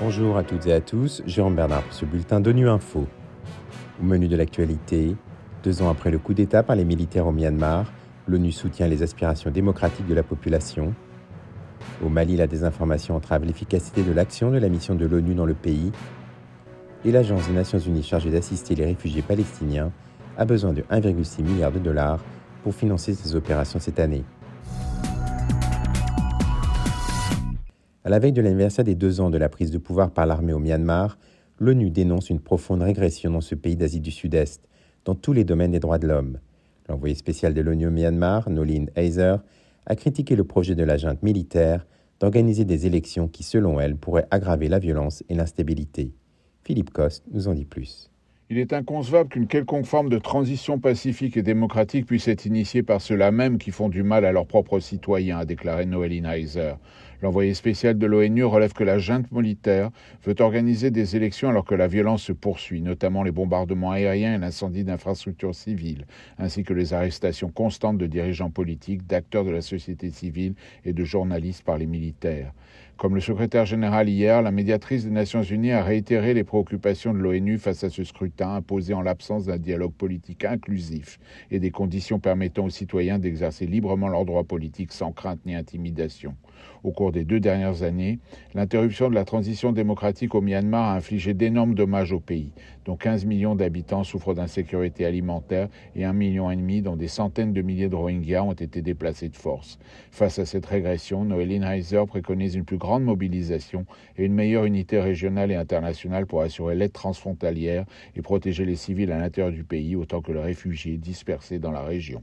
Bonjour à toutes et à tous, Jérôme Bernard pour ce bulletin d'ONU Info. Au menu de l'actualité, deux ans après le coup d'État par les militaires au Myanmar, l'ONU soutient les aspirations démocratiques de la population. Au Mali, la désinformation entrave l'efficacité de l'action de la mission de l'ONU dans le pays. Et l'Agence des Nations Unies chargée d'assister les réfugiés palestiniens a besoin de 1,6 milliard de dollars pour financer ses opérations cette année. À la veille de l'anniversaire des deux ans de la prise de pouvoir par l'armée au Myanmar, l'ONU dénonce une profonde régression dans ce pays d'Asie du Sud-Est, dans tous les domaines des droits de l'homme. L'envoyé spécial de l'ONU au Myanmar, Nolin Heiser, a critiqué le projet de la junte militaire d'organiser des élections qui, selon elle, pourraient aggraver la violence et l'instabilité. Philippe Coste nous en dit plus. Il est inconcevable qu'une quelconque forme de transition pacifique et démocratique puisse être initiée par ceux-là même qui font du mal à leurs propres citoyens, a déclaré Noéline Heiser. L'envoyé spécial de l'ONU relève que la junte militaire veut organiser des élections alors que la violence se poursuit, notamment les bombardements aériens et l'incendie d'infrastructures civiles, ainsi que les arrestations constantes de dirigeants politiques, d'acteurs de la société civile et de journalistes par les militaires. Comme le secrétaire général hier, la médiatrice des Nations Unies a réitéré les préoccupations de l'ONU face à ce scrutin imposé en l'absence d'un dialogue politique inclusif et des conditions permettant aux citoyens d'exercer librement leurs droits politiques sans crainte ni intimidation. Au cours des deux dernières années, l'interruption de la transition démocratique au Myanmar a infligé d'énormes dommages au pays, dont 15 millions d'habitants souffrent d'insécurité alimentaire et un million et demi dont des centaines de milliers de Rohingyas ont été déplacés de force. Face à cette régression, Noéline Heiser préconise une plus grande mobilisation et une meilleure unité régionale et internationale pour assurer l'aide transfrontalière et protéger les civils à l'intérieur du pays autant que les réfugiés dispersés dans la région.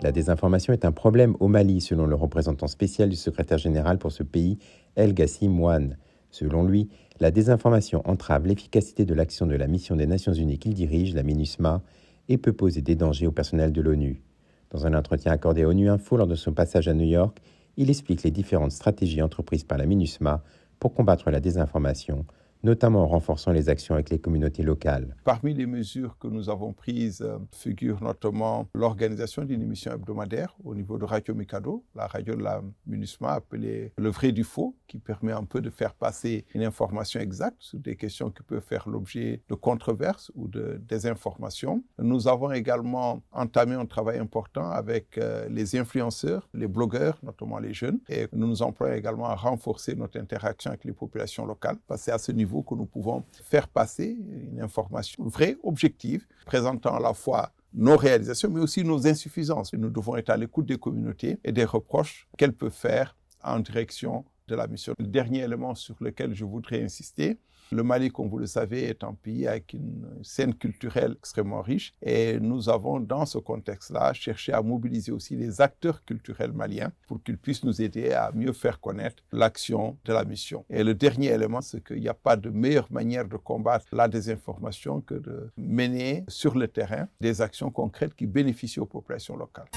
La désinformation est un problème au Mali, selon le représentant spécial du secrétaire général pour ce pays, El Gassim Wan. Selon lui, la désinformation entrave l'efficacité de l'action de la mission des Nations Unies qu'il dirige, la MINUSMA, et peut poser des dangers au personnel de l'ONU. Dans un entretien accordé à ONU Info lors de son passage à New York, il explique les différentes stratégies entreprises par la MINUSMA pour combattre la désinformation, notamment en renforçant les actions avec les communautés locales. Parmi les mesures que nous avons prises euh, figure notamment l'organisation d'une émission hebdomadaire au niveau de Radio Mikado, la radio de la MINUSMA appelée Le vrai du faux, qui permet un peu de faire passer une information exacte sur des questions qui peuvent faire l'objet de controverses ou de désinformation. Nous avons également entamé un travail important avec euh, les influenceurs, les blogueurs, notamment les jeunes, et nous nous employons également à renforcer notre interaction avec les populations locales, parce que c'est à ce niveau que nous pouvons faire passer une information vraie, objective, présentant à la fois nos réalisations, mais aussi nos insuffisances. nous devons être à l'écoute des communautés et des reproches qu'elles peuvent faire en direction de la mission. Le dernier élément sur lequel je voudrais insister, le Mali, comme vous le savez, est un pays avec une scène culturelle extrêmement riche et nous avons, dans ce contexte-là, cherché à mobiliser aussi les acteurs culturels maliens pour qu'ils puissent nous aider à mieux faire connaître l'action de la mission. Et le dernier élément, c'est qu'il n'y a pas de meilleure manière de combattre la désinformation que de mener sur le terrain des actions concrètes qui bénéficient aux populations locales.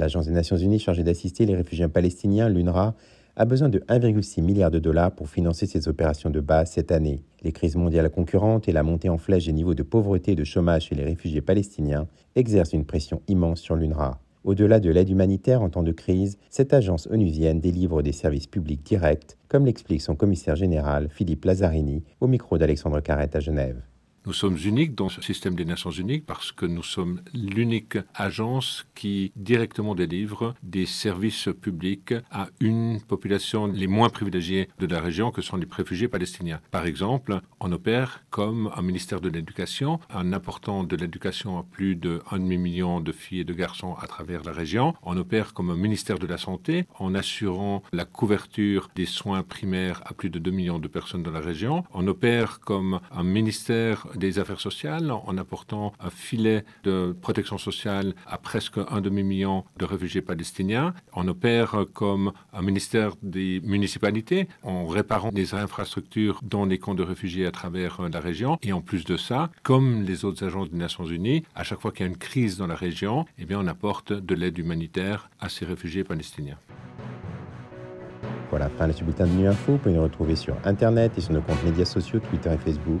L'Agence des Nations Unies chargée d'assister les réfugiés palestiniens, l'UNRWA, a besoin de 1,6 milliard de dollars pour financer ses opérations de base cette année. Les crises mondiales concurrentes et la montée en flèche des niveaux de pauvreté et de chômage chez les réfugiés palestiniens exercent une pression immense sur l'UNRWA. Au-delà de l'aide humanitaire en temps de crise, cette agence onusienne délivre des services publics directs, comme l'explique son commissaire général Philippe Lazzarini au micro d'Alexandre Carrette à Genève. Nous sommes uniques dans ce système des Nations Unies parce que nous sommes l'unique agence qui directement délivre des services publics à une population les moins privilégiées de la région que sont les réfugiés palestiniens. Par exemple, on opère comme un ministère de l'Éducation en apportant de l'éducation à plus de 1 demi-million de filles et de garçons à travers la région. On opère comme un ministère de la Santé en assurant la couverture des soins primaires à plus de 2 millions de personnes dans la région. On opère comme un ministère des Affaires sociales en apportant un filet de protection sociale à presque un demi-million de réfugiés palestiniens. On opère comme un ministère des municipalités en réparant des infrastructures dans les camps de réfugiés à travers la région. Et en plus de ça, comme les autres agences des Nations Unies, à chaque fois qu'il y a une crise dans la région, eh bien, on apporte de l'aide humanitaire à ces réfugiés palestiniens. Voilà, fin de bulletin de Nuit Info. Vous pouvez nous retrouver sur Internet et sur nos comptes médias sociaux, Twitter et Facebook.